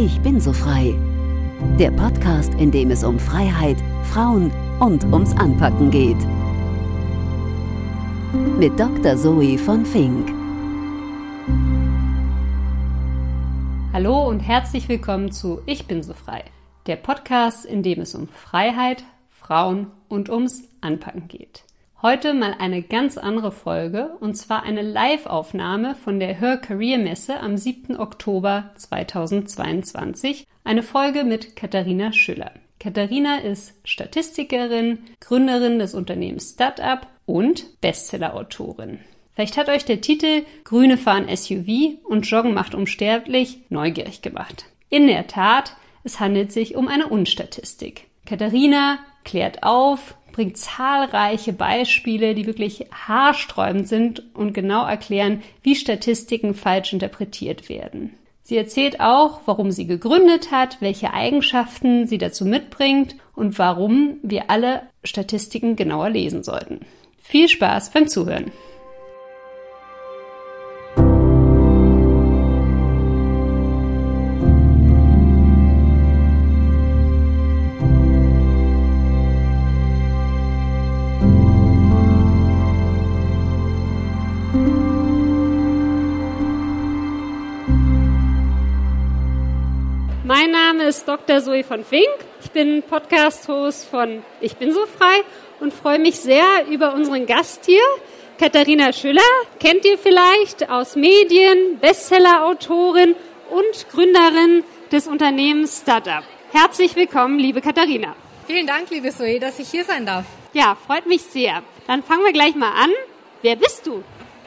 Ich bin so frei. Der Podcast, in dem es um Freiheit, Frauen und ums Anpacken geht. Mit Dr. Zoe von Fink. Hallo und herzlich willkommen zu Ich bin so frei. Der Podcast, in dem es um Freiheit, Frauen und ums Anpacken geht. Heute mal eine ganz andere Folge und zwar eine Live-Aufnahme von der Her Career Messe am 7. Oktober 2022. Eine Folge mit Katharina Schüller. Katharina ist Statistikerin, Gründerin des Unternehmens Startup und Bestseller-Autorin. Vielleicht hat euch der Titel Grüne fahren SUV und Joggen macht unsterblich neugierig gemacht. In der Tat, es handelt sich um eine Unstatistik. Katharina klärt auf, bringt zahlreiche Beispiele, die wirklich haarsträubend sind und genau erklären, wie Statistiken falsch interpretiert werden. Sie erzählt auch, warum sie gegründet hat, welche Eigenschaften sie dazu mitbringt und warum wir alle Statistiken genauer lesen sollten. Viel Spaß beim Zuhören! Ist Dr. Zoe von Fink. Ich bin Podcast-Host von Ich bin so frei und freue mich sehr über unseren Gast hier, Katharina Schüller. Kennt ihr vielleicht aus Medien, Bestseller-Autorin und Gründerin des Unternehmens Startup. Herzlich willkommen, liebe Katharina. Vielen Dank, liebe Zoe, dass ich hier sein darf. Ja, freut mich sehr. Dann fangen wir gleich mal an. Wer bist du?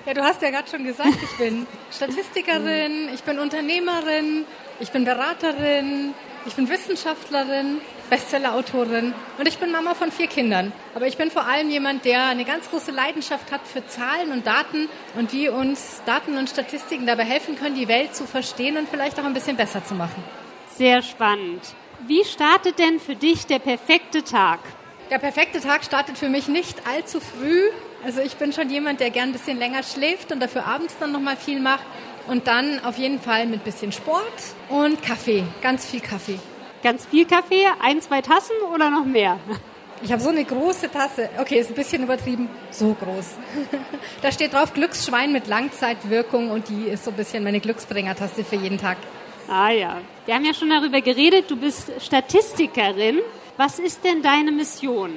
Ja, du hast ja gerade schon gesagt, ich bin Statistikerin, ich bin Unternehmerin, ich bin Beraterin, ich bin Wissenschaftlerin, Bestsellerautorin und ich bin Mama von vier Kindern. Aber ich bin vor allem jemand, der eine ganz große Leidenschaft hat für Zahlen und Daten und wie uns Daten und Statistiken dabei helfen können, die Welt zu verstehen und vielleicht auch ein bisschen besser zu machen. Sehr spannend. Wie startet denn für dich der perfekte Tag? Der perfekte Tag startet für mich nicht allzu früh. Also ich bin schon jemand, der gern ein bisschen länger schläft und dafür abends dann noch mal viel macht. Und dann auf jeden Fall mit bisschen Sport und Kaffee, ganz viel Kaffee. Ganz viel Kaffee? Ein, zwei Tassen oder noch mehr? Ich habe so eine große Tasse. Okay, ist ein bisschen übertrieben. So groß. da steht drauf Glücksschwein mit Langzeitwirkung und die ist so ein bisschen meine Glücksbringertasse für jeden Tag. Ah ja. Wir haben ja schon darüber geredet, du bist Statistikerin. Was ist denn deine Mission?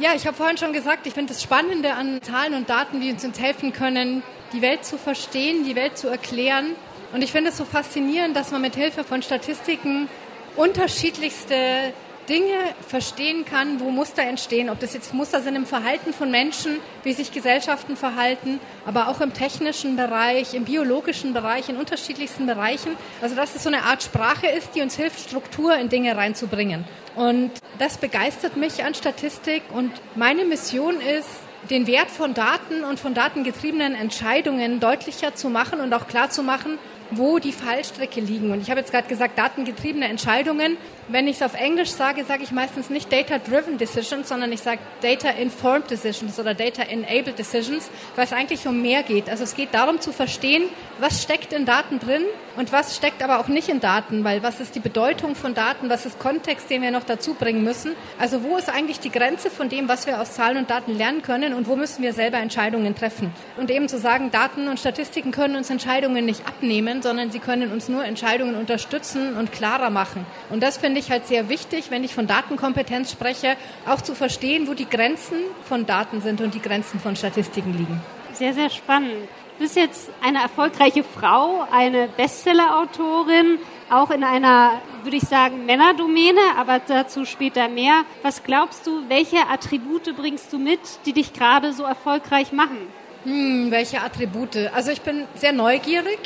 Ja, ich habe vorhin schon gesagt, ich finde das Spannende an Zahlen und Daten, die uns helfen können, die Welt zu verstehen, die Welt zu erklären. Und ich finde es so faszinierend, dass man mit Hilfe von Statistiken unterschiedlichste Dinge verstehen kann, wo Muster entstehen, ob das jetzt Muster sind im Verhalten von Menschen, wie sich Gesellschaften verhalten, aber auch im technischen Bereich, im biologischen Bereich, in unterschiedlichsten Bereichen. Also dass es so eine Art Sprache ist, die uns hilft, Struktur in Dinge reinzubringen. Und das begeistert mich an Statistik und meine Mission ist, den Wert von Daten und von datengetriebenen Entscheidungen deutlicher zu machen und auch klar zu machen, wo die Fallstrecke liegen. Und ich habe jetzt gerade gesagt, datengetriebene Entscheidungen. Wenn ich es auf Englisch sage, sage ich meistens nicht Data-Driven Decisions, sondern ich sage Data-Informed Decisions oder Data-Enabled Decisions, weil es eigentlich um mehr geht. Also es geht darum zu verstehen, was steckt in Daten drin und was steckt aber auch nicht in Daten, weil was ist die Bedeutung von Daten, was ist Kontext, den wir noch dazu bringen müssen. Also wo ist eigentlich die Grenze von dem, was wir aus Zahlen und Daten lernen können und wo müssen wir selber Entscheidungen treffen. Und eben zu sagen, Daten und Statistiken können uns Entscheidungen nicht abnehmen, sondern sie können uns nur Entscheidungen unterstützen und klarer machen. Und das finde ich halt sehr wichtig, wenn ich von Datenkompetenz spreche, auch zu verstehen, wo die Grenzen von Daten sind und die Grenzen von Statistiken liegen. Sehr, sehr spannend. Du bist jetzt eine erfolgreiche Frau, eine Bestseller-Autorin, auch in einer, würde ich sagen, Männerdomäne, aber dazu später mehr. Was glaubst du, welche Attribute bringst du mit, die dich gerade so erfolgreich machen? Hm, welche Attribute? Also ich bin sehr neugierig.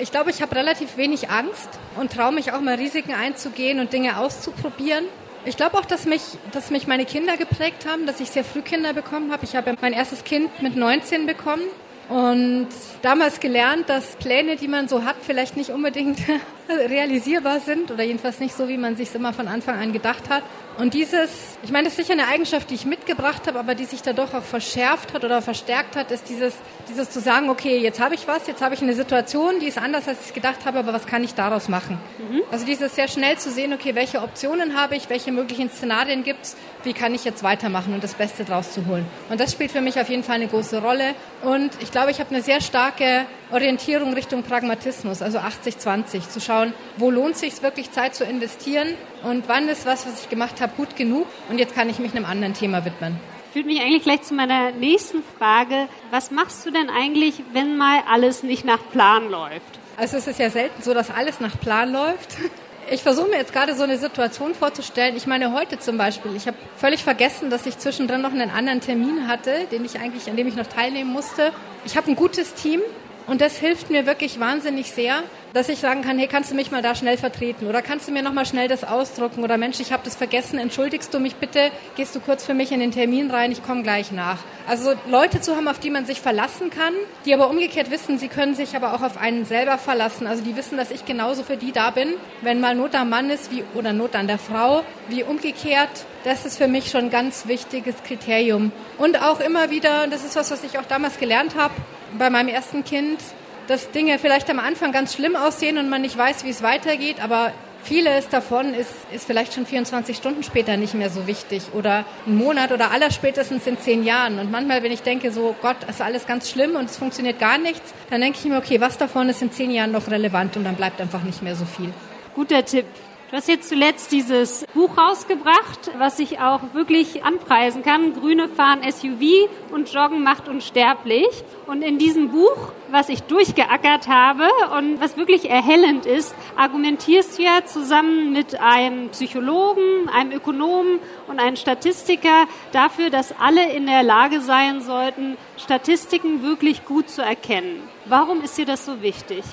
Ich glaube, ich habe relativ wenig Angst und traue mich auch mal Risiken einzugehen und Dinge auszuprobieren. Ich glaube auch, dass mich, dass mich meine Kinder geprägt haben, dass ich sehr früh Kinder bekommen habe. Ich habe mein erstes Kind mit 19 bekommen und damals gelernt, dass Pläne, die man so hat, vielleicht nicht unbedingt realisierbar sind oder jedenfalls nicht so, wie man sich immer von Anfang an gedacht hat. Und dieses, ich meine, das ist sicher eine Eigenschaft, die ich mitgebracht habe, aber die sich dadurch auch verschärft hat oder verstärkt hat, ist dieses, dieses zu sagen, okay, jetzt habe ich was, jetzt habe ich eine Situation, die ist anders, als ich gedacht habe, aber was kann ich daraus machen? Mhm. Also dieses sehr schnell zu sehen, okay, welche Optionen habe ich, welche möglichen Szenarien gibt es, wie kann ich jetzt weitermachen und das Beste draus zu holen. Und das spielt für mich auf jeden Fall eine große Rolle. Und ich glaube, ich habe eine sehr starke Orientierung Richtung Pragmatismus, also 80-20, zu schauen, wo lohnt es sich wirklich Zeit zu investieren und wann ist was, was ich gemacht habe, gut genug und jetzt kann ich mich einem anderen Thema widmen. Führt mich eigentlich gleich zu meiner nächsten Frage. Was machst du denn eigentlich, wenn mal alles nicht nach Plan läuft? Also es ist ja selten so, dass alles nach Plan läuft. Ich versuche mir jetzt gerade so eine Situation vorzustellen. Ich meine, heute zum Beispiel, ich habe völlig vergessen, dass ich zwischendrin noch einen anderen Termin hatte, den ich eigentlich, an dem ich noch teilnehmen musste. Ich habe ein gutes Team und das hilft mir wirklich wahnsinnig sehr, dass ich sagen kann, hey, kannst du mich mal da schnell vertreten oder kannst du mir noch mal schnell das ausdrucken oder Mensch, ich habe das vergessen, entschuldigst du mich bitte, gehst du kurz für mich in den Termin rein, ich komme gleich nach. Also Leute zu haben, auf die man sich verlassen kann, die aber umgekehrt wissen, sie können sich aber auch auf einen selber verlassen. Also die wissen, dass ich genauso für die da bin, wenn mal Not am Mann ist wie oder Not an der Frau, wie umgekehrt. Das ist für mich schon ein ganz wichtiges Kriterium. Und auch immer wieder, das ist was, was ich auch damals gelernt habe, bei meinem ersten Kind, dass Dinge vielleicht am Anfang ganz schlimm aussehen und man nicht weiß, wie es weitergeht, aber vieles davon ist, ist vielleicht schon 24 Stunden später nicht mehr so wichtig oder ein Monat oder allerspätestens in zehn Jahren. Und manchmal, wenn ich denke, so Gott, ist alles ganz schlimm und es funktioniert gar nichts, dann denke ich mir, okay, was davon ist in zehn Jahren noch relevant und dann bleibt einfach nicht mehr so viel. Guter Tipp. Du hast jetzt zuletzt dieses Buch rausgebracht, was ich auch wirklich anpreisen kann. Grüne fahren SUV und Joggen macht unsterblich. Und in diesem Buch, was ich durchgeackert habe und was wirklich erhellend ist, argumentierst du ja zusammen mit einem Psychologen, einem Ökonomen und einem Statistiker dafür, dass alle in der Lage sein sollten, Statistiken wirklich gut zu erkennen. Warum ist dir das so wichtig?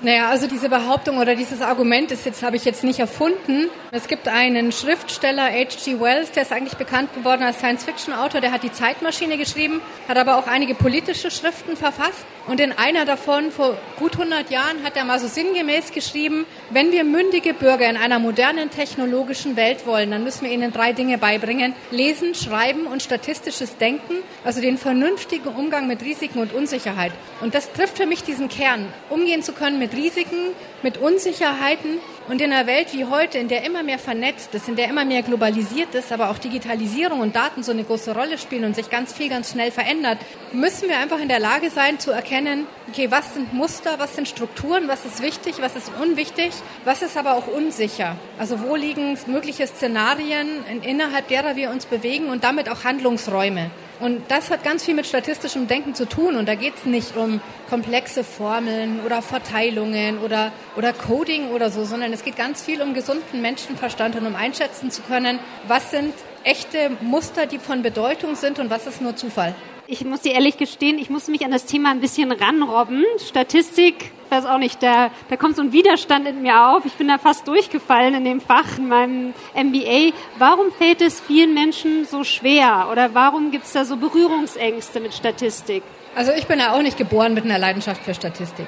Naja, also diese Behauptung oder dieses Argument ist jetzt, habe ich jetzt nicht erfunden. Es gibt einen Schriftsteller, H.G. Wells, der ist eigentlich bekannt geworden als Science-Fiction-Autor, der hat die Zeitmaschine geschrieben, hat aber auch einige politische Schriften verfasst. Und in einer davon, vor gut 100 Jahren, hat er mal so sinngemäß geschrieben, wenn wir mündige Bürger in einer modernen technologischen Welt wollen, dann müssen wir ihnen drei Dinge beibringen. Lesen, Schreiben und statistisches Denken, also den vernünftigen Umgang mit Risiken und Unsicherheit. Und das trifft für mich diesen Kern, umgehen zu können mit mit Risiken, mit Unsicherheiten. Und in einer Welt wie heute, in der immer mehr vernetzt ist, in der immer mehr globalisiert ist, aber auch Digitalisierung und Daten so eine große Rolle spielen und sich ganz viel ganz schnell verändert, müssen wir einfach in der Lage sein zu erkennen, okay, was sind Muster, was sind Strukturen, was ist wichtig, was ist unwichtig, was ist aber auch unsicher. Also wo liegen mögliche Szenarien, innerhalb derer wir uns bewegen und damit auch Handlungsräume. Und das hat ganz viel mit statistischem Denken zu tun. Und da geht es nicht um komplexe Formeln oder Verteilungen oder, oder Coding oder so, sondern es geht ganz viel um gesunden Menschenverstand und um einschätzen zu können, was sind echte Muster, die von Bedeutung sind und was ist nur Zufall. Ich muss dir ehrlich gestehen, ich muss mich an das Thema ein bisschen ranrobben. Statistik, weiß auch nicht, da, da kommt so ein Widerstand in mir auf. Ich bin da fast durchgefallen in dem Fach, in meinem MBA. Warum fällt es vielen Menschen so schwer? Oder warum gibt es da so Berührungsängste mit Statistik? Also ich bin ja auch nicht geboren mit einer Leidenschaft für Statistik.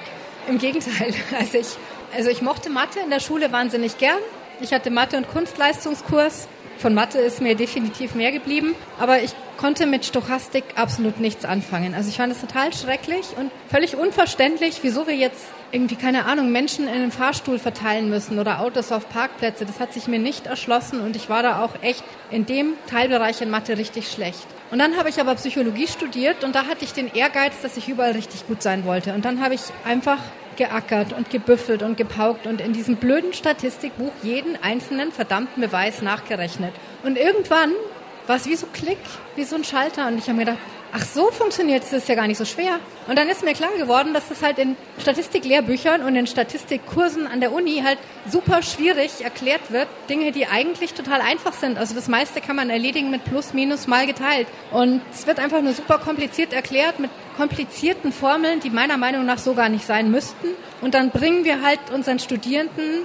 Im Gegenteil. Also ich, also ich mochte Mathe in der Schule wahnsinnig gern. Ich hatte Mathe- und Kunstleistungskurs von Mathe ist mir definitiv mehr geblieben, aber ich konnte mit Stochastik absolut nichts anfangen. Also ich fand es total schrecklich und völlig unverständlich, wieso wir jetzt irgendwie, keine Ahnung, Menschen in den Fahrstuhl verteilen müssen oder Autos auf Parkplätze. Das hat sich mir nicht erschlossen und ich war da auch echt in dem Teilbereich in Mathe richtig schlecht. Und dann habe ich aber Psychologie studiert und da hatte ich den Ehrgeiz, dass ich überall richtig gut sein wollte. Und dann habe ich einfach geackert und gebüffelt und gepaukt und in diesem blöden Statistikbuch jeden einzelnen verdammten Beweis nachgerechnet. Und irgendwann war es wie so Klick, wie so ein Schalter. Und ich habe mir gedacht, ach so funktioniert es, ist ja gar nicht so schwer. Und dann ist mir klar geworden, dass das halt in Statistiklehrbüchern und in Statistikkursen an der Uni halt super schwierig erklärt wird. Dinge, die eigentlich total einfach sind. Also das meiste kann man erledigen mit Plus, Minus, Mal geteilt. Und es wird einfach nur super kompliziert erklärt mit komplizierten Formeln, die meiner Meinung nach so gar nicht sein müssten. Und dann bringen wir halt unseren Studierenden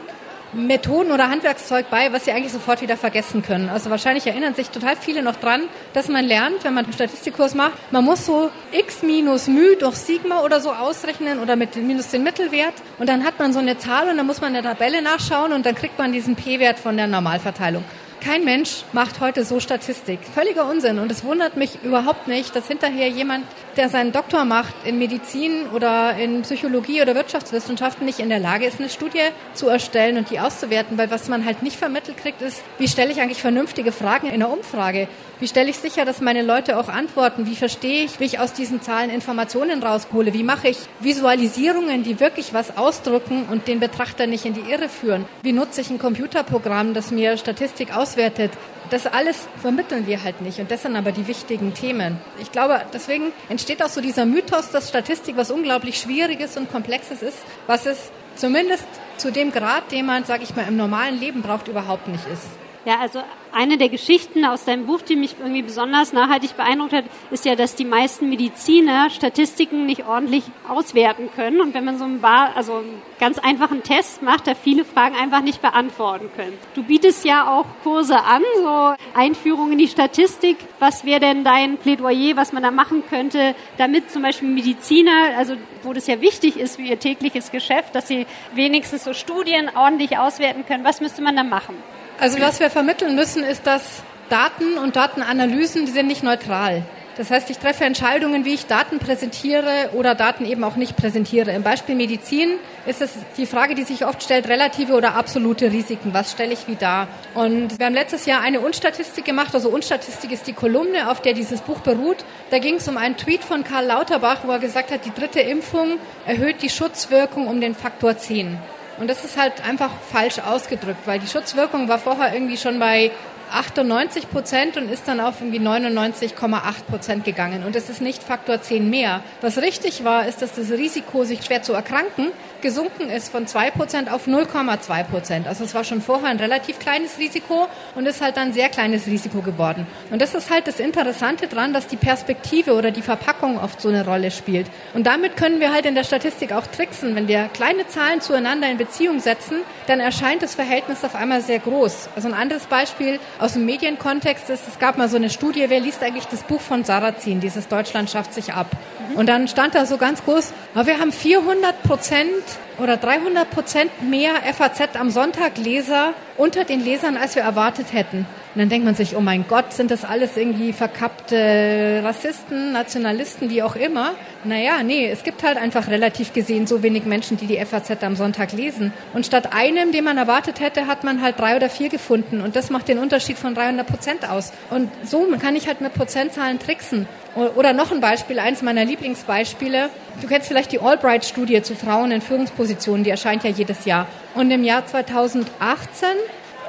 Methoden oder Handwerkszeug bei, was sie eigentlich sofort wieder vergessen können. Also wahrscheinlich erinnern sich total viele noch dran, dass man lernt, wenn man einen Statistikkurs macht, man muss so x minus μ durch Sigma oder so ausrechnen oder mit minus den Mittelwert und dann hat man so eine Zahl und dann muss man in der Tabelle nachschauen und dann kriegt man diesen P-Wert von der Normalverteilung. Kein Mensch macht heute so Statistik. Völliger Unsinn. Und es wundert mich überhaupt nicht, dass hinterher jemand, der seinen Doktor macht in Medizin oder in Psychologie oder Wirtschaftswissenschaften, nicht in der Lage ist, eine Studie zu erstellen und die auszuwerten. Weil was man halt nicht vermittelt kriegt, ist, wie stelle ich eigentlich vernünftige Fragen in einer Umfrage? Wie stelle ich sicher, dass meine Leute auch antworten? Wie verstehe ich, wie ich aus diesen Zahlen Informationen raushole? Wie mache ich Visualisierungen, die wirklich was ausdrücken und den Betrachter nicht in die Irre führen? Wie nutze ich ein Computerprogramm, das mir Statistik auswertet? Das alles vermitteln wir halt nicht. Und das sind aber die wichtigen Themen. Ich glaube, deswegen entsteht auch so dieser Mythos, dass Statistik was unglaublich Schwieriges und Komplexes ist, was es zumindest zu dem Grad, den man, sage ich mal, im normalen Leben braucht, überhaupt nicht ist. Ja, also eine der Geschichten aus deinem Buch, die mich irgendwie besonders nachhaltig beeindruckt hat, ist ja, dass die meisten Mediziner Statistiken nicht ordentlich auswerten können und wenn man so einen, also einen ganz einfachen Test macht, da viele Fragen einfach nicht beantworten können. Du bietest ja auch Kurse an, so Einführung in die Statistik. Was wäre denn dein Plädoyer, was man da machen könnte, damit zum Beispiel Mediziner, also wo das ja wichtig ist für ihr tägliches Geschäft, dass sie wenigstens so Studien ordentlich auswerten können. Was müsste man da machen? Also was wir vermitteln müssen, ist, dass Daten und Datenanalysen, die sind nicht neutral. Das heißt, ich treffe Entscheidungen, wie ich Daten präsentiere oder Daten eben auch nicht präsentiere. Im Beispiel Medizin ist es die Frage, die sich oft stellt, relative oder absolute Risiken. Was stelle ich wie dar? Und wir haben letztes Jahr eine Unstatistik gemacht. Also Unstatistik ist die Kolumne, auf der dieses Buch beruht. Da ging es um einen Tweet von Karl Lauterbach, wo er gesagt hat, die dritte Impfung erhöht die Schutzwirkung um den Faktor 10. Und das ist halt einfach falsch ausgedrückt, weil die Schutzwirkung war vorher irgendwie schon bei 98 Prozent und ist dann auf irgendwie 99,8 Prozent gegangen. Und das ist nicht Faktor 10 mehr. Was richtig war, ist, dass das Risiko, sich schwer zu erkranken, gesunken ist von 2% auf 0,2%. Also es war schon vorher ein relativ kleines Risiko und ist halt dann sehr kleines Risiko geworden. Und das ist halt das Interessante dran, dass die Perspektive oder die Verpackung oft so eine Rolle spielt. Und damit können wir halt in der Statistik auch tricksen. Wenn wir kleine Zahlen zueinander in Beziehung setzen, dann erscheint das Verhältnis auf einmal sehr groß. Also ein anderes Beispiel aus dem Medienkontext ist, es gab mal so eine Studie, wer liest eigentlich das Buch von Sarrazin, dieses Deutschland schafft sich ab. Und dann stand da so ganz groß, wir haben 400 Prozent oder 300 Prozent mehr FAZ am Sonntag Leser unter den Lesern, als wir erwartet hätten. Und dann denkt man sich, oh mein Gott, sind das alles irgendwie verkappte Rassisten, Nationalisten, wie auch immer? Naja, nee, es gibt halt einfach relativ gesehen so wenig Menschen, die die FAZ am Sonntag lesen. Und statt einem, den man erwartet hätte, hat man halt drei oder vier gefunden. Und das macht den Unterschied von 300 Prozent aus. Und so kann ich halt mit Prozentzahlen tricksen. Oder noch ein Beispiel, eins meiner Lieblingsbeispiele. Du kennst vielleicht die Albright-Studie zu Frauen in Führungspositionen, die erscheint ja jedes Jahr. Und im Jahr 2018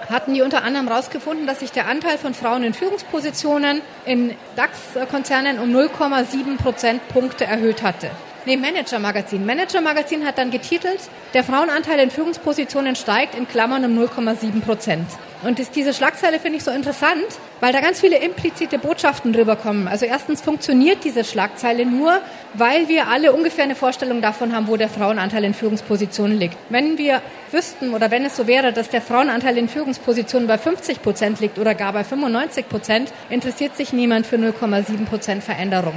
hatten die unter anderem herausgefunden, dass sich der Anteil von Frauen in Führungspositionen in DAX-Konzernen um 0,7 Prozentpunkte erhöht hatte. Nee, Manager Magazin. Manager Magazin hat dann getitelt, der Frauenanteil in Führungspositionen steigt in Klammern um 0,7 Prozent. Und das, diese Schlagzeile finde ich so interessant, weil da ganz viele implizite Botschaften drüber kommen. Also erstens funktioniert diese Schlagzeile nur, weil wir alle ungefähr eine Vorstellung davon haben, wo der Frauenanteil in Führungspositionen liegt. Wenn wir wüssten oder wenn es so wäre, dass der Frauenanteil in Führungspositionen bei 50 Prozent liegt oder gar bei 95 Prozent, interessiert sich niemand für 0,7 Prozent Veränderung.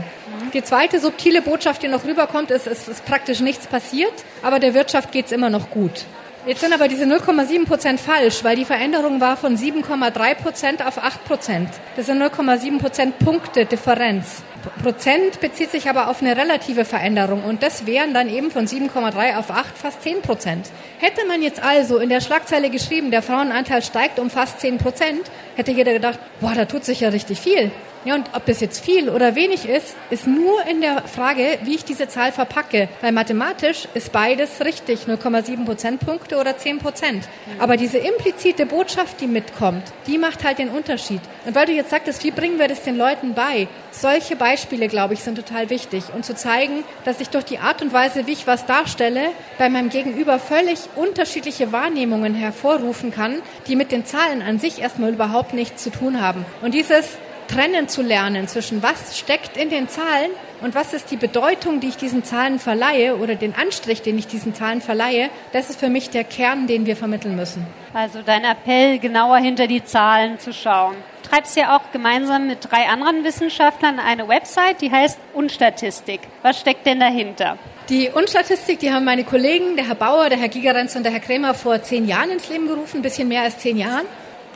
Die zweite subtile Botschaft, die noch rüberkommt, ist, es ist praktisch nichts passiert, aber der Wirtschaft geht es immer noch gut. Jetzt sind aber diese 0,7 Prozent falsch, weil die Veränderung war von 7,3 Prozent auf 8 Prozent. Das sind 0,7 Prozent Punkte Differenz. Prozent bezieht sich aber auf eine relative Veränderung und das wären dann eben von 7,3 auf 8 fast 10 Prozent. Hätte man jetzt also in der Schlagzeile geschrieben, der Frauenanteil steigt um fast 10 Prozent, hätte jeder gedacht, boah, da tut sich ja richtig viel. Ja, und ob das jetzt viel oder wenig ist, ist nur in der Frage, wie ich diese Zahl verpacke. Weil mathematisch ist beides richtig, 0,7 Prozentpunkte oder 10 Prozent. Aber diese implizite Botschaft, die mitkommt, die macht halt den Unterschied. Und weil du jetzt sagtest, wie bringen wir das den Leuten bei? Solche Beispiele, glaube ich, sind total wichtig. Und zu zeigen, dass ich durch die Art und Weise, wie ich was darstelle, bei meinem Gegenüber völlig unterschiedliche Wahrnehmungen hervorrufen kann, die mit den Zahlen an sich erstmal überhaupt nichts zu tun haben. Und dieses trennen zu lernen zwischen was steckt in den Zahlen und was ist die Bedeutung, die ich diesen Zahlen verleihe oder den Anstrich, den ich diesen Zahlen verleihe, das ist für mich der Kern, den wir vermitteln müssen. Also dein Appell, genauer hinter die Zahlen zu schauen. Du treibst ja auch gemeinsam mit drei anderen Wissenschaftlern eine Website, die heißt Unstatistik. Was steckt denn dahinter? Die Unstatistik, die haben meine Kollegen, der Herr Bauer, der Herr Gigerenz und der Herr Krämer vor zehn Jahren ins Leben gerufen, ein bisschen mehr als zehn Jahren.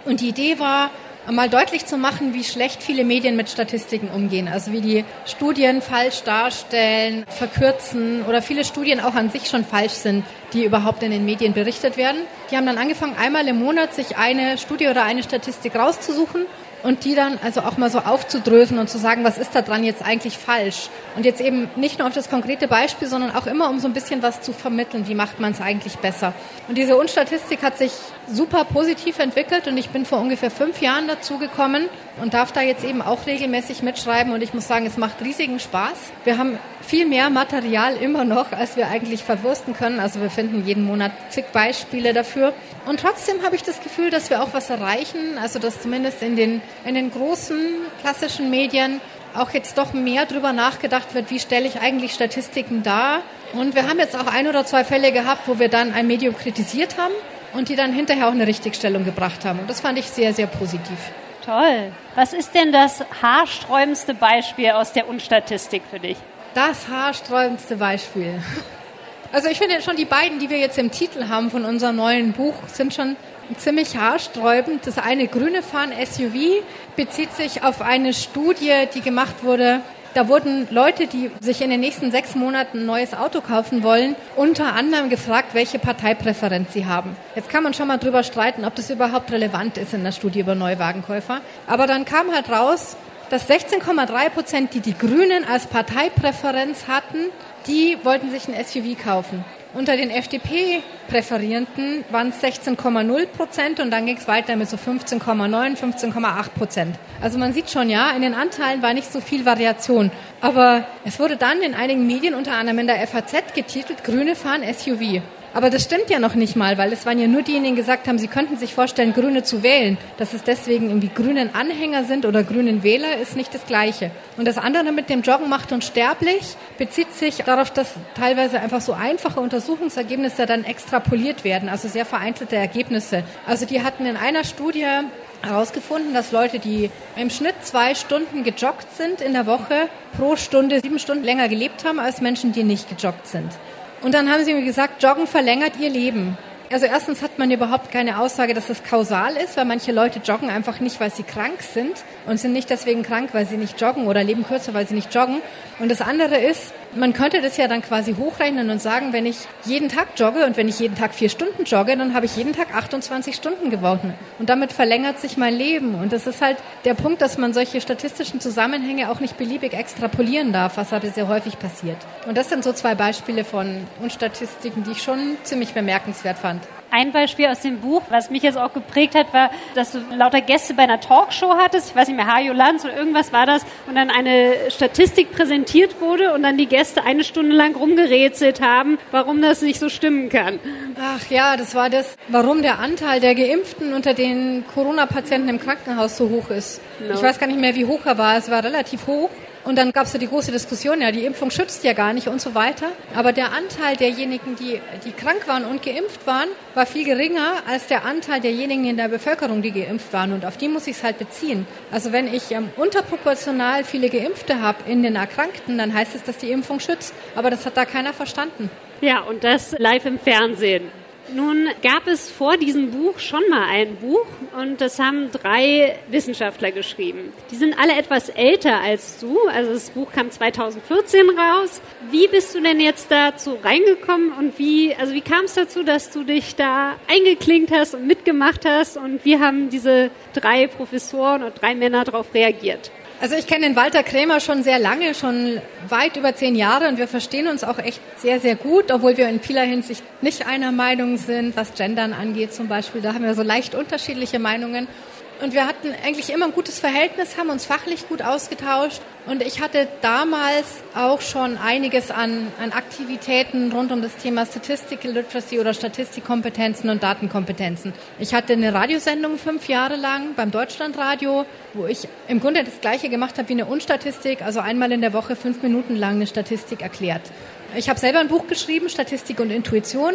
Und die Idee war, mal deutlich zu machen, wie schlecht viele Medien mit Statistiken umgehen. Also wie die Studien falsch darstellen, verkürzen oder viele Studien auch an sich schon falsch sind, die überhaupt in den Medien berichtet werden. Die haben dann angefangen, einmal im Monat sich eine Studie oder eine Statistik rauszusuchen und die dann also auch mal so aufzudrösen und zu sagen, was ist da dran jetzt eigentlich falsch? Und jetzt eben nicht nur auf das konkrete Beispiel, sondern auch immer um so ein bisschen was zu vermitteln, wie macht man es eigentlich besser. Und diese Unstatistik hat sich super positiv entwickelt und ich bin vor ungefähr fünf Jahren dazu gekommen und darf da jetzt eben auch regelmäßig mitschreiben und ich muss sagen, es macht riesigen Spaß. Wir haben viel mehr Material immer noch, als wir eigentlich verwursten können. Also wir finden jeden Monat zig Beispiele dafür. Und trotzdem habe ich das Gefühl, dass wir auch was erreichen, also dass zumindest in den, in den großen klassischen Medien auch jetzt doch mehr darüber nachgedacht wird, wie stelle ich eigentlich Statistiken dar. Und wir haben jetzt auch ein oder zwei Fälle gehabt, wo wir dann ein Medium kritisiert haben und die dann hinterher auch eine Richtigstellung gebracht haben. Und das fand ich sehr, sehr positiv. Toll. Was ist denn das haarsträubendste Beispiel aus der Unstatistik für dich? Das haarsträubendste Beispiel. Also ich finde schon die beiden, die wir jetzt im Titel haben von unserem neuen Buch, sind schon ziemlich haarsträubend. Das eine grüne Fahren SUV bezieht sich auf eine Studie, die gemacht wurde da wurden Leute, die sich in den nächsten sechs Monaten ein neues Auto kaufen wollen, unter anderem gefragt, welche Parteipräferenz sie haben. Jetzt kann man schon mal drüber streiten, ob das überhaupt relevant ist in der Studie über Neuwagenkäufer. Aber dann kam halt raus, dass 16,3 Prozent, die die Grünen als Parteipräferenz hatten, die wollten sich ein SUV kaufen. Unter den FDP-Präferierenden waren es 16,0 Prozent und dann ging es weiter mit so 15,9, 15,8 Prozent. Also man sieht schon, ja, in den Anteilen war nicht so viel Variation. Aber es wurde dann in einigen Medien, unter anderem in der FAZ, getitelt, Grüne fahren SUV. Aber das stimmt ja noch nicht mal, weil es waren ja nur diejenigen, die gesagt haben, sie könnten sich vorstellen, Grüne zu wählen. Dass es deswegen irgendwie grünen Anhänger sind oder grünen Wähler, ist nicht das Gleiche. Und das andere mit dem Joggen macht uns sterblich, bezieht sich darauf, dass teilweise einfach so einfache Untersuchungsergebnisse dann extrapoliert werden, also sehr vereinzelte Ergebnisse. Also die hatten in einer Studie herausgefunden, dass Leute, die im Schnitt zwei Stunden gejoggt sind in der Woche, pro Stunde sieben Stunden länger gelebt haben als Menschen, die nicht gejoggt sind. Und dann haben sie mir gesagt, Joggen verlängert ihr Leben. Also erstens hat man überhaupt keine Aussage, dass das kausal ist, weil manche Leute joggen einfach nicht, weil sie krank sind und sind nicht deswegen krank, weil sie nicht joggen oder leben kürzer, weil sie nicht joggen. Und das andere ist, man könnte das ja dann quasi hochrechnen und sagen, wenn ich jeden Tag jogge und wenn ich jeden Tag vier Stunden jogge, dann habe ich jeden Tag 28 Stunden gewonnen. Und damit verlängert sich mein Leben. Und das ist halt der Punkt, dass man solche statistischen Zusammenhänge auch nicht beliebig extrapolieren darf, was aber sehr häufig passiert. Und das sind so zwei Beispiele von Unstatistiken, die ich schon ziemlich bemerkenswert fand. Ein Beispiel aus dem Buch, was mich jetzt auch geprägt hat, war, dass du lauter Gäste bei einer Talkshow hattest. Ich weiß nicht mehr, Hajo Lanz oder irgendwas war das. Und dann eine Statistik präsentiert wurde und dann die Gäste eine Stunde lang rumgerätselt haben, warum das nicht so stimmen kann. Ach ja, das war das, warum der Anteil der Geimpften unter den Corona-Patienten im Krankenhaus so hoch ist. No. Ich weiß gar nicht mehr, wie hoch er war. Es war relativ hoch. Und dann gab es ja die große Diskussion, ja, die Impfung schützt ja gar nicht und so weiter. Aber der Anteil derjenigen, die, die krank waren und geimpft waren, war viel geringer als der Anteil derjenigen in der Bevölkerung, die geimpft waren. Und auf die muss ich es halt beziehen. Also wenn ich ähm, unterproportional viele Geimpfte habe in den Erkrankten, dann heißt es, dass die Impfung schützt. Aber das hat da keiner verstanden. Ja, und das live im Fernsehen. Nun gab es vor diesem Buch schon mal ein Buch und das haben drei Wissenschaftler geschrieben. Die sind alle etwas älter als du, also das Buch kam 2014 raus. Wie bist du denn jetzt dazu reingekommen und wie, also wie kam es dazu, dass du dich da eingeklinkt hast und mitgemacht hast und wie haben diese drei Professoren und drei Männer darauf reagiert? Also ich kenne den Walter Krämer schon sehr lange, schon weit über zehn Jahre und wir verstehen uns auch echt sehr, sehr gut, obwohl wir in vieler Hinsicht nicht einer Meinung sind, was Gendern angeht zum Beispiel. Da haben wir so leicht unterschiedliche Meinungen. Und wir hatten eigentlich immer ein gutes Verhältnis, haben uns fachlich gut ausgetauscht. Und ich hatte damals auch schon einiges an, an Aktivitäten rund um das Thema Statistical Literacy oder Statistikkompetenzen und Datenkompetenzen. Ich hatte eine Radiosendung fünf Jahre lang beim Deutschlandradio, wo ich im Grunde das Gleiche gemacht habe wie eine Unstatistik, also einmal in der Woche fünf Minuten lang eine Statistik erklärt. Ich habe selber ein Buch geschrieben, Statistik und Intuition,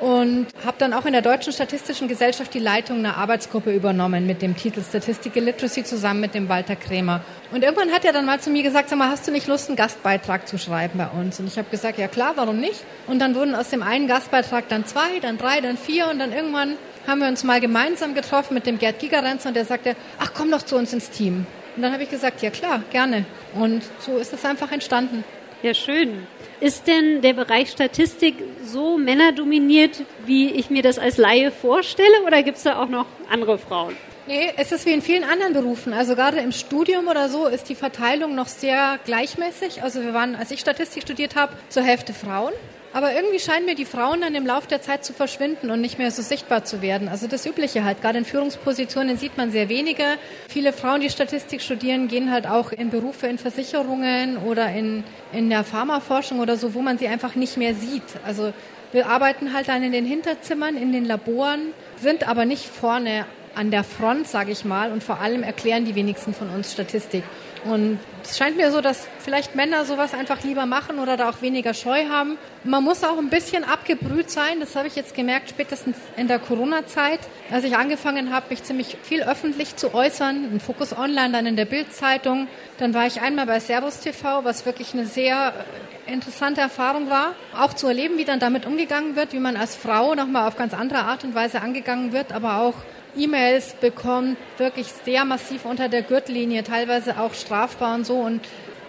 und habe dann auch in der Deutschen Statistischen Gesellschaft die Leitung einer Arbeitsgruppe übernommen mit dem Titel Statistical Literacy zusammen mit dem Walter Krämer. Und irgendwann hat er dann mal zu mir gesagt, sag mal, hast du nicht Lust, einen Gastbeitrag zu schreiben bei uns? Und ich habe gesagt, ja klar, warum nicht? Und dann wurden aus dem einen Gastbeitrag dann zwei, dann drei, dann vier und dann irgendwann haben wir uns mal gemeinsam getroffen mit dem Gerd Gigerenz und der sagte, ach komm doch zu uns ins Team. Und dann habe ich gesagt, ja klar, gerne. Und so ist es einfach entstanden. Ja, schön. Ist denn der Bereich Statistik so männerdominiert, wie ich mir das als Laie vorstelle, oder gibt es da auch noch andere Frauen? Nee, es ist wie in vielen anderen Berufen. Also gerade im Studium oder so ist die Verteilung noch sehr gleichmäßig. Also wir waren, als ich Statistik studiert habe, zur Hälfte Frauen. Aber irgendwie scheinen mir die Frauen dann im Laufe der Zeit zu verschwinden und nicht mehr so sichtbar zu werden. Also das Übliche halt. Gerade in Führungspositionen sieht man sehr wenige. Viele Frauen, die Statistik studieren, gehen halt auch in Berufe in Versicherungen oder in, in der Pharmaforschung oder so, wo man sie einfach nicht mehr sieht. Also wir arbeiten halt dann in den Hinterzimmern, in den Laboren, sind aber nicht vorne an der Front, sage ich mal, und vor allem erklären die wenigsten von uns Statistik. Und es scheint mir so, dass vielleicht Männer sowas einfach lieber machen oder da auch weniger Scheu haben. Man muss auch ein bisschen abgebrüht sein. Das habe ich jetzt gemerkt, spätestens in der Corona-Zeit, als ich angefangen habe, mich ziemlich viel öffentlich zu äußern. In Focus Online, dann in der Bild-Zeitung. Dann war ich einmal bei Servus TV, was wirklich eine sehr äh, interessante Erfahrung war. Auch zu erleben, wie dann damit umgegangen wird, wie man als Frau nochmal auf ganz andere Art und Weise angegangen wird, aber auch E-Mails bekommt, wirklich sehr massiv unter der Gürtellinie, teilweise auch strafbar und so. Und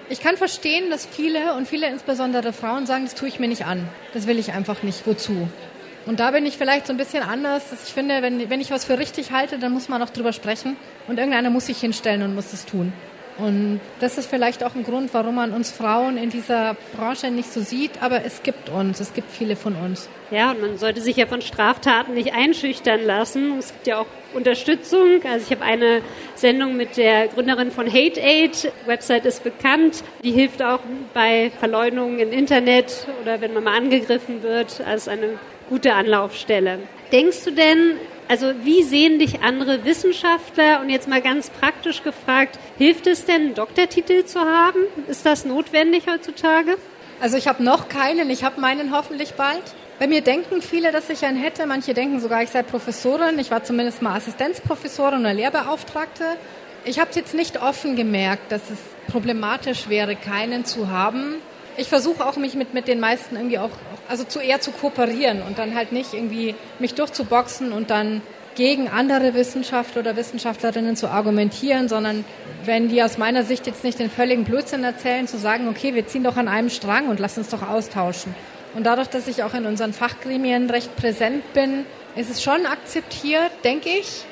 ich kann verstehen, dass viele und viele insbesondere Frauen sagen, das tue ich mir nicht an. Das will ich einfach nicht. Wozu? Und da bin ich vielleicht so ein bisschen anders, dass ich finde, wenn, wenn ich was für richtig halte, dann muss man auch drüber sprechen und irgendeiner muss sich hinstellen und muss das tun. Und das ist vielleicht auch ein Grund, warum man uns Frauen in dieser Branche nicht so sieht, aber es gibt uns, es gibt viele von uns. Ja, und man sollte sich ja von Straftaten nicht einschüchtern lassen. Es gibt ja auch Unterstützung. Also ich habe eine Sendung mit der Gründerin von Hate Aid. Website ist bekannt. Die hilft auch bei Verleumdungen im Internet oder wenn man mal angegriffen wird, als eine gute Anlaufstelle. Denkst du denn, also wie sehen dich andere Wissenschaftler? Und jetzt mal ganz praktisch gefragt, hilft es denn, einen Doktortitel zu haben? Ist das notwendig heutzutage? Also ich habe noch keinen, ich habe meinen hoffentlich bald. Bei mir denken viele, dass ich einen hätte. Manche denken sogar, ich sei Professorin. Ich war zumindest mal Assistenzprofessorin oder Lehrbeauftragte. Ich habe es jetzt nicht offen gemerkt, dass es problematisch wäre, keinen zu haben. Ich versuche auch mich mit, mit den meisten irgendwie auch also zu eher zu kooperieren und dann halt nicht irgendwie mich durchzuboxen und dann gegen andere Wissenschaftler oder Wissenschaftlerinnen zu argumentieren, sondern wenn die aus meiner Sicht jetzt nicht den völligen Blödsinn erzählen, zu sagen, okay, wir ziehen doch an einem Strang und lass uns doch austauschen. Und dadurch, dass ich auch in unseren Fachgremien recht präsent bin, ist es schon akzeptiert, denke ich.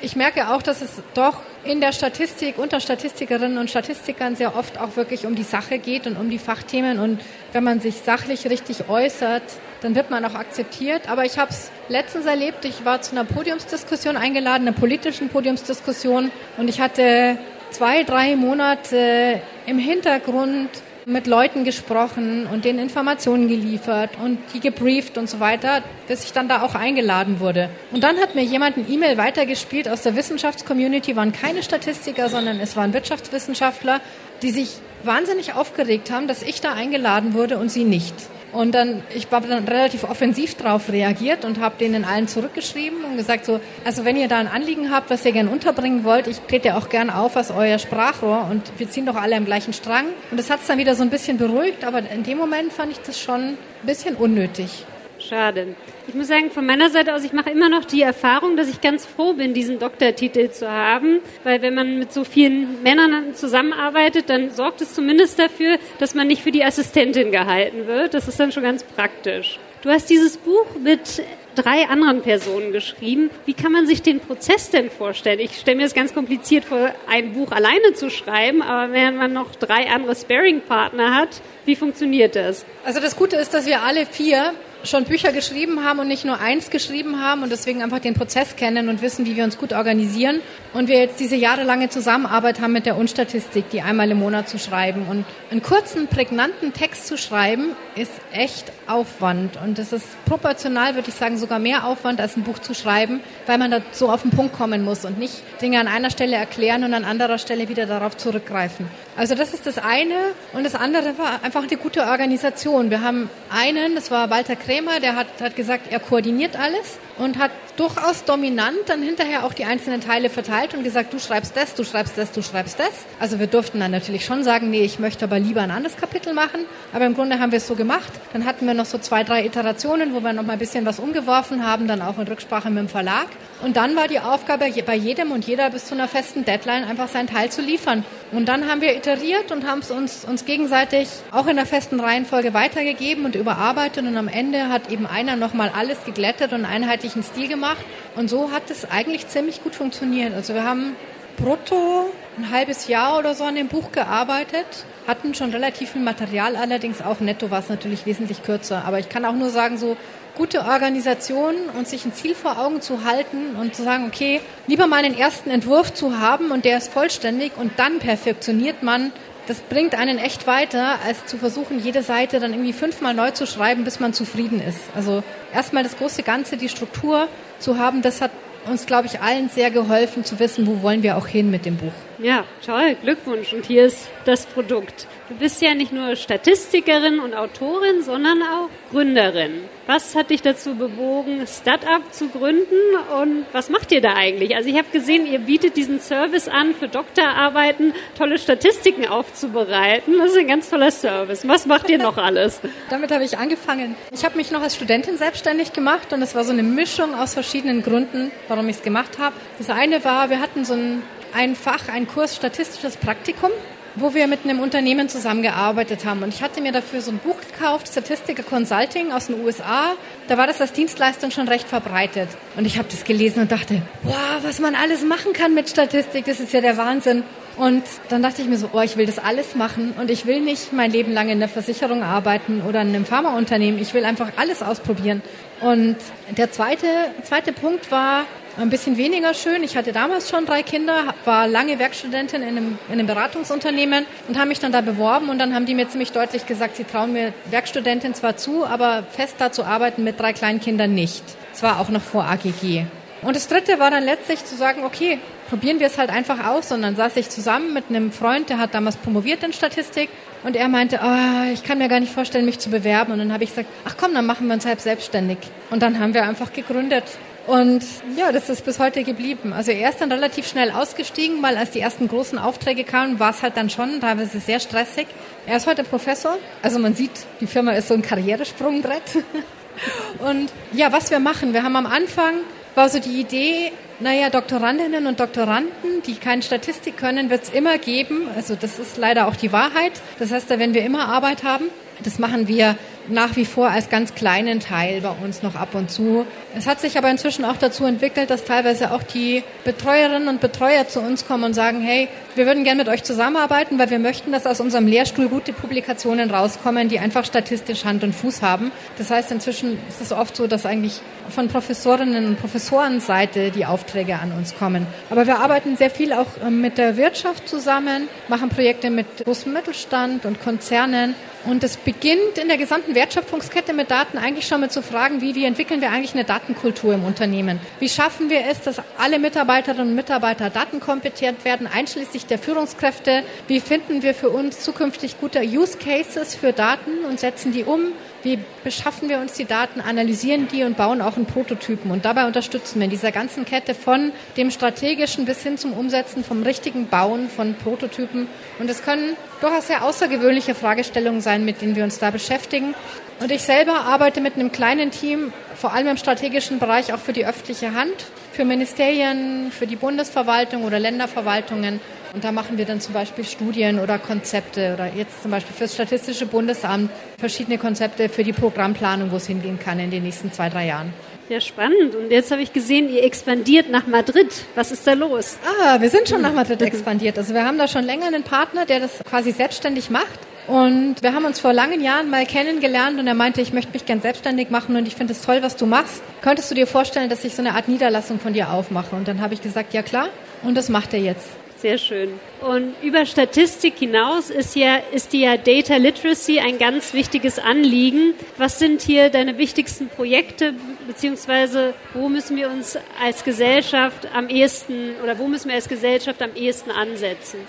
Ich merke auch, dass es doch in der Statistik unter Statistikerinnen und Statistikern sehr oft auch wirklich um die Sache geht und um die Fachthemen. Und wenn man sich sachlich richtig äußert, dann wird man auch akzeptiert. Aber ich habe es letztens erlebt, ich war zu einer Podiumsdiskussion eingeladen, einer politischen Podiumsdiskussion. Und ich hatte zwei, drei Monate im Hintergrund mit Leuten gesprochen und denen Informationen geliefert und die gebrieft und so weiter, bis ich dann da auch eingeladen wurde. Und dann hat mir jemand ein E-Mail weitergespielt aus der Wissenschaftscommunity, waren keine Statistiker, sondern es waren Wirtschaftswissenschaftler, die sich wahnsinnig aufgeregt haben, dass ich da eingeladen wurde und sie nicht. Und dann, ich habe dann relativ offensiv darauf reagiert und habe denen allen zurückgeschrieben und gesagt so, also wenn ihr da ein Anliegen habt, was ihr gerne unterbringen wollt, ich trete ja auch gern auf als euer Sprachrohr und wir ziehen doch alle am gleichen Strang. Und das hat es dann wieder so ein bisschen beruhigt, aber in dem Moment fand ich das schon ein bisschen unnötig. Schade. Ich muss sagen, von meiner Seite aus, ich mache immer noch die Erfahrung, dass ich ganz froh bin, diesen Doktortitel zu haben, weil wenn man mit so vielen Männern zusammenarbeitet, dann sorgt es zumindest dafür, dass man nicht für die Assistentin gehalten wird. Das ist dann schon ganz praktisch. Du hast dieses Buch mit drei anderen Personen geschrieben. Wie kann man sich den Prozess denn vorstellen? Ich stelle mir das ganz kompliziert vor, ein Buch alleine zu schreiben, aber wenn man noch drei andere Sparing-Partner hat, wie funktioniert das? Also das Gute ist, dass wir alle vier schon Bücher geschrieben haben und nicht nur eins geschrieben haben und deswegen einfach den Prozess kennen und wissen, wie wir uns gut organisieren. Und wir jetzt diese jahrelange Zusammenarbeit haben mit der Unstatistik, die einmal im Monat zu schreiben. Und einen kurzen, prägnanten Text zu schreiben, ist echt Aufwand. Und das ist proportional, würde ich sagen, sogar mehr Aufwand, als ein Buch zu schreiben, weil man da so auf den Punkt kommen muss und nicht Dinge an einer Stelle erklären und an anderer Stelle wieder darauf zurückgreifen. Also das ist das eine. Und das andere war einfach eine gute Organisation. Wir haben einen, das war Walter Krämer, der hat, hat gesagt, er koordiniert alles und hat durchaus dominant dann hinterher auch die einzelnen Teile verteilt und gesagt, du schreibst das, du schreibst das, du schreibst das. Also wir durften dann natürlich schon sagen, nee, ich möchte aber lieber ein anderes Kapitel machen. Aber im Grunde haben wir es so gemacht. Dann hatten wir noch so zwei, drei Iterationen, wo wir noch mal ein bisschen was umgeworfen haben, dann auch in Rücksprache mit dem Verlag. Und dann war die Aufgabe bei jedem und jeder bis zu einer festen Deadline einfach seinen Teil zu liefern. Und dann haben wir iteriert und haben es uns, uns gegenseitig auch in der festen Reihenfolge weitergegeben und überarbeitet. Und am Ende hat eben einer nochmal alles geglättet und einheitlichen Stil gemacht. Und so hat es eigentlich ziemlich gut funktioniert. Also wir haben brutto ein halbes Jahr oder so an dem Buch gearbeitet, hatten schon relativ viel Material, allerdings auch netto war es natürlich wesentlich kürzer. Aber ich kann auch nur sagen, so gute Organisation und sich ein Ziel vor Augen zu halten und zu sagen, okay, lieber mal einen ersten Entwurf zu haben und der ist vollständig und dann perfektioniert man. Das bringt einen echt weiter, als zu versuchen, jede Seite dann irgendwie fünfmal neu zu schreiben, bis man zufrieden ist. Also erstmal das große Ganze, die Struktur zu haben, das hat uns, glaube ich, allen sehr geholfen zu wissen, wo wollen wir auch hin mit dem Buch. Ja, toll, Glückwunsch. Und hier ist das Produkt. Du bist ja nicht nur Statistikerin und Autorin, sondern auch Gründerin. Was hat dich dazu bewogen, Startup zu gründen und was macht ihr da eigentlich? Also ich habe gesehen, ihr bietet diesen Service an, für Doktorarbeiten tolle Statistiken aufzubereiten. Das ist ein ganz toller Service. Was macht ihr noch alles? Damit habe ich angefangen. Ich habe mich noch als Studentin selbstständig gemacht und es war so eine Mischung aus verschiedenen Gründen, warum ich es gemacht habe. Das eine war, wir hatten so ein ein Fach, ein Kurs Statistisches Praktikum, wo wir mit einem Unternehmen zusammengearbeitet haben. Und ich hatte mir dafür so ein Buch gekauft, Statistical Consulting aus den USA. Da war das als Dienstleistung schon recht verbreitet. Und ich habe das gelesen und dachte, wow, was man alles machen kann mit Statistik, das ist ja der Wahnsinn. Und dann dachte ich mir so, oh, ich will das alles machen und ich will nicht mein Leben lang in der Versicherung arbeiten oder in einem Pharmaunternehmen. Ich will einfach alles ausprobieren. Und der zweite, zweite Punkt war, ein bisschen weniger schön. Ich hatte damals schon drei Kinder, war lange Werkstudentin in einem, in einem Beratungsunternehmen und habe mich dann da beworben und dann haben die mir ziemlich deutlich gesagt, sie trauen mir Werkstudentin zwar zu, aber fest da zu arbeiten mit drei kleinen Kindern nicht. Zwar auch noch vor AGG. Und das dritte war dann letztlich zu sagen, okay, probieren wir es halt einfach aus. Und dann saß ich zusammen mit einem Freund, der hat damals promoviert in Statistik. Und er meinte, oh, ich kann mir gar nicht vorstellen, mich zu bewerben. Und dann habe ich gesagt, ach komm, dann machen wir uns halb selbstständig. Und dann haben wir einfach gegründet. Und ja, das ist bis heute geblieben. Also er ist dann relativ schnell ausgestiegen, weil als die ersten großen Aufträge kamen, war es halt dann schon teilweise sehr stressig. Er ist heute Professor. Also man sieht, die Firma ist so ein Karrieresprungbrett. Und ja, was wir machen, wir haben am Anfang war so die Idee, naja, Doktorandinnen und Doktoranden, die keine Statistik können, wird es immer geben. Also das ist leider auch die Wahrheit. Das heißt, da werden wir immer Arbeit haben. Das machen wir nach wie vor als ganz kleinen Teil bei uns noch ab und zu. Es hat sich aber inzwischen auch dazu entwickelt, dass teilweise auch die Betreuerinnen und Betreuer zu uns kommen und sagen, hey, wir würden gerne mit euch zusammenarbeiten, weil wir möchten, dass aus unserem Lehrstuhl gute Publikationen rauskommen, die einfach statistisch Hand und Fuß haben. Das heißt, inzwischen ist es oft so, dass eigentlich von Professorinnen und Professorenseite die Aufträge an uns kommen. Aber wir arbeiten sehr viel auch ähm, mit der Wirtschaft zusammen, machen Projekte mit großem Mittelstand und Konzernen. Und es beginnt in der gesamten Wertschöpfungskette mit Daten eigentlich schon mit zu fragen, wie, wie entwickeln wir eigentlich eine Datenkultur im Unternehmen? Wie schaffen wir es, dass alle Mitarbeiterinnen und Mitarbeiter datenkompetent werden, einschließlich der Führungskräfte? Wie finden wir für uns zukünftig gute Use Cases für Daten und setzen die um? Wie beschaffen wir uns die Daten, analysieren die und bauen auch einen Prototypen? Und dabei unterstützen wir in dieser ganzen Kette von dem strategischen bis hin zum Umsetzen, vom richtigen Bauen von Prototypen. Und es können durchaus sehr außergewöhnliche Fragestellungen sein, mit denen wir uns da beschäftigen. Und ich selber arbeite mit einem kleinen Team, vor allem im strategischen Bereich, auch für die öffentliche Hand, für Ministerien, für die Bundesverwaltung oder Länderverwaltungen. Und da machen wir dann zum Beispiel Studien oder Konzepte oder jetzt zum Beispiel für das Statistische Bundesamt verschiedene Konzepte für die Programmplanung, wo es hingehen kann in den nächsten zwei, drei Jahren. Ja, spannend. Und jetzt habe ich gesehen, ihr expandiert nach Madrid. Was ist da los? Ah, wir sind schon nach Madrid expandiert. Also wir haben da schon länger einen Partner, der das quasi selbstständig macht. Und wir haben uns vor langen Jahren mal kennengelernt und er meinte, ich möchte mich gern selbstständig machen und ich finde es toll, was du machst. Könntest du dir vorstellen, dass ich so eine Art Niederlassung von dir aufmache? Und dann habe ich gesagt, ja klar. Und das macht er jetzt. Sehr schön. Und über Statistik hinaus ist ja, ist dir ja Data Literacy ein ganz wichtiges Anliegen. Was sind hier deine wichtigsten Projekte, beziehungsweise wo müssen wir uns als Gesellschaft am ehesten oder wo müssen wir als Gesellschaft am ehesten ansetzen?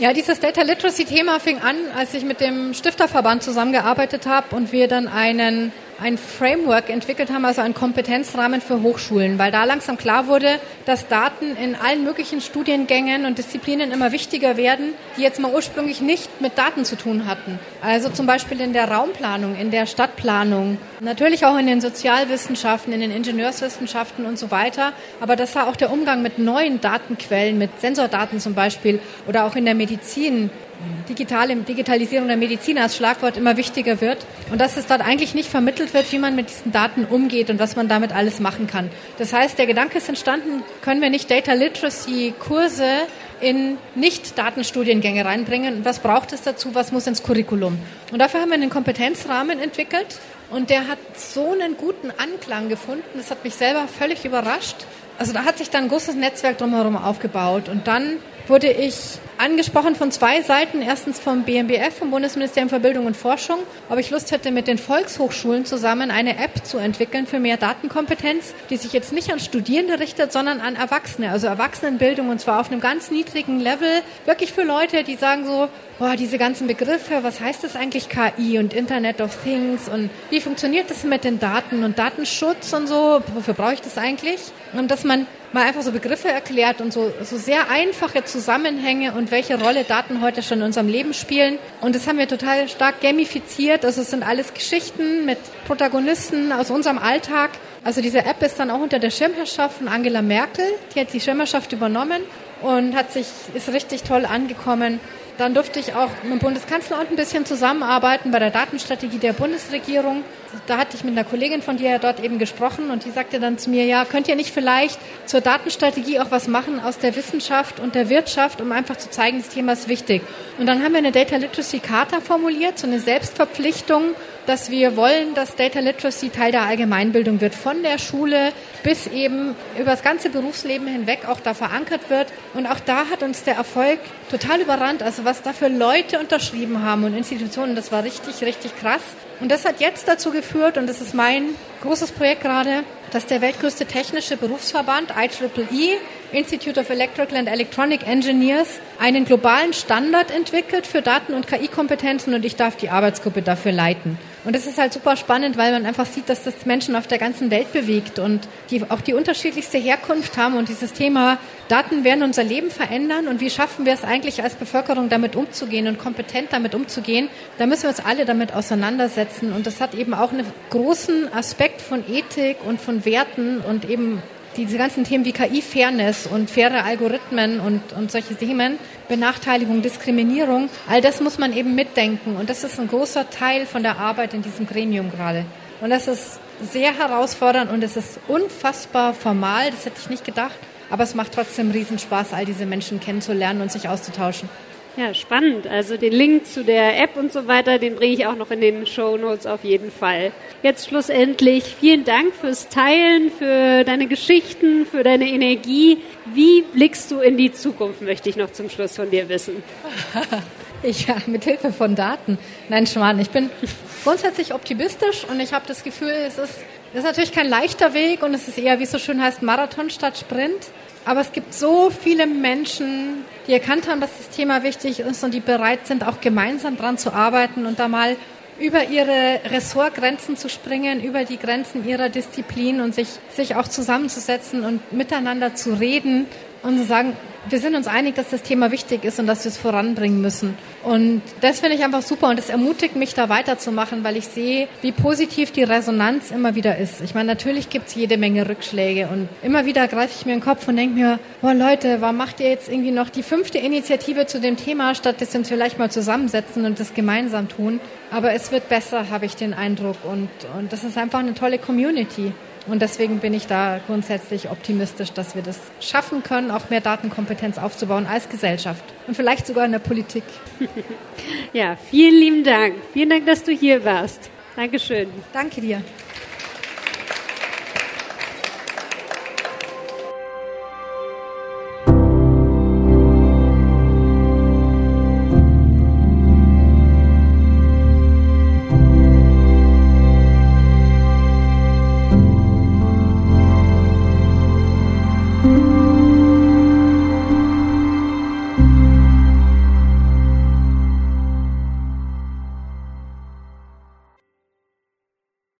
Ja, dieses Data Literacy Thema fing an, als ich mit dem Stifterverband zusammengearbeitet habe und wir dann einen ein Framework entwickelt haben, also einen Kompetenzrahmen für Hochschulen, weil da langsam klar wurde, dass Daten in allen möglichen Studiengängen und Disziplinen immer wichtiger werden, die jetzt mal ursprünglich nicht mit Daten zu tun hatten. Also zum Beispiel in der Raumplanung, in der Stadtplanung, natürlich auch in den Sozialwissenschaften, in den Ingenieurswissenschaften und so weiter. Aber das war auch der Umgang mit neuen Datenquellen, mit Sensordaten zum Beispiel oder auch in der Medizin digitale Digitalisierung der Medizin als Schlagwort immer wichtiger wird und dass es dort eigentlich nicht vermittelt wird, wie man mit diesen Daten umgeht und was man damit alles machen kann. Das heißt, der Gedanke ist entstanden, können wir nicht Data Literacy Kurse in Nicht-Datenstudiengänge reinbringen und was braucht es dazu, was muss ins Curriculum. Und dafür haben wir einen Kompetenzrahmen entwickelt und der hat so einen guten Anklang gefunden, das hat mich selber völlig überrascht. Also da hat sich dann ein großes Netzwerk drumherum aufgebaut und dann wurde ich angesprochen von zwei Seiten. Erstens vom BMBF, vom Bundesministerium für Bildung und Forschung, ob ich Lust hätte, mit den Volkshochschulen zusammen eine App zu entwickeln für mehr Datenkompetenz, die sich jetzt nicht an Studierende richtet, sondern an Erwachsene, also Erwachsenenbildung und zwar auf einem ganz niedrigen Level, wirklich für Leute, die sagen so, boah, diese ganzen Begriffe, was heißt das eigentlich KI und Internet of Things und wie funktioniert das mit den Daten und Datenschutz und so, wofür brauche ich das eigentlich? Und dass man mal einfach so Begriffe erklärt und so, so sehr einfache Zusammenhänge und welche Rolle Daten heute schon in unserem Leben spielen. Und das haben wir total stark gamifiziert. Also es sind alles Geschichten mit Protagonisten aus unserem Alltag. Also diese App ist dann auch unter der Schirmherrschaft von Angela Merkel. Die hat die Schirmherrschaft übernommen und hat sich, ist richtig toll angekommen. Dann durfte ich auch mit dem Bundeskanzler ein bisschen zusammenarbeiten bei der Datenstrategie der Bundesregierung. Da hatte ich mit einer Kollegin von dir dort eben gesprochen und die sagte dann zu mir, ja, könnt ihr nicht vielleicht zur Datenstrategie auch was machen aus der Wissenschaft und der Wirtschaft, um einfach zu zeigen, das Thema ist wichtig. Und dann haben wir eine Data Literacy Charta formuliert, so eine Selbstverpflichtung, dass wir wollen, dass Data Literacy Teil der Allgemeinbildung wird, von der Schule bis eben über das ganze Berufsleben hinweg auch da verankert wird. Und auch da hat uns der Erfolg total überrannt. Also was da für Leute unterschrieben haben und Institutionen, das war richtig, richtig krass. Und das hat jetzt dazu geführt, und das ist mein großes Projekt gerade, dass der weltgrößte technische Berufsverband IEEE, Institute of Electrical and Electronic Engineers, einen globalen Standard entwickelt für Daten- und KI-Kompetenzen und ich darf die Arbeitsgruppe dafür leiten. Und das ist halt super spannend, weil man einfach sieht, dass das Menschen auf der ganzen Welt bewegt und die auch die unterschiedlichste Herkunft haben und dieses Thema Daten werden unser Leben verändern und wie schaffen wir es eigentlich als Bevölkerung damit umzugehen und kompetent damit umzugehen, da müssen wir uns alle damit auseinandersetzen. Und das hat eben auch einen großen Aspekt von Ethik und von Werten und eben diese ganzen Themen wie KI-Fairness und faire Algorithmen und, und solche Themen, Benachteiligung, Diskriminierung, all das muss man eben mitdenken. Und das ist ein großer Teil von der Arbeit in diesem Gremium gerade. Und das ist sehr herausfordernd und es ist unfassbar formal, das hätte ich nicht gedacht. Aber es macht trotzdem Riesenspaß, all diese Menschen kennenzulernen und sich auszutauschen. Ja, spannend. Also den Link zu der App und so weiter, den bringe ich auch noch in den Show Notes auf jeden Fall. Jetzt schlussendlich vielen Dank fürs Teilen, für deine Geschichten, für deine Energie. Wie blickst du in die Zukunft, möchte ich noch zum Schluss von dir wissen. Ich, ja, mit Hilfe von Daten. Nein, Schwan, ich bin grundsätzlich optimistisch und ich habe das Gefühl, es ist, es ist natürlich kein leichter Weg und es ist eher, wie es so schön heißt, Marathon statt Sprint. Aber es gibt so viele Menschen, die erkannt haben, dass das Thema wichtig ist und die bereit sind, auch gemeinsam dran zu arbeiten und da mal über ihre Ressortgrenzen zu springen, über die Grenzen ihrer Disziplin und sich, sich auch zusammenzusetzen und miteinander zu reden und zu sagen, wir sind uns einig, dass das Thema wichtig ist und dass wir es voranbringen müssen. Und das finde ich einfach super und das ermutigt mich, da weiterzumachen, weil ich sehe, wie positiv die Resonanz immer wieder ist. Ich meine, natürlich gibt es jede Menge Rückschläge und immer wieder greife ich mir in den Kopf und denke mir, boah Leute, warum macht ihr jetzt irgendwie noch die fünfte Initiative zu dem Thema, statt dass wir uns vielleicht mal zusammensetzen und das gemeinsam tun? Aber es wird besser, habe ich den Eindruck. Und, und das ist einfach eine tolle Community. Und deswegen bin ich da grundsätzlich optimistisch, dass wir das schaffen können, auch mehr Datenkompetenz aufzubauen als Gesellschaft und vielleicht sogar in der Politik. Ja, vielen lieben Dank. Vielen Dank, dass du hier warst. Dankeschön. Danke dir.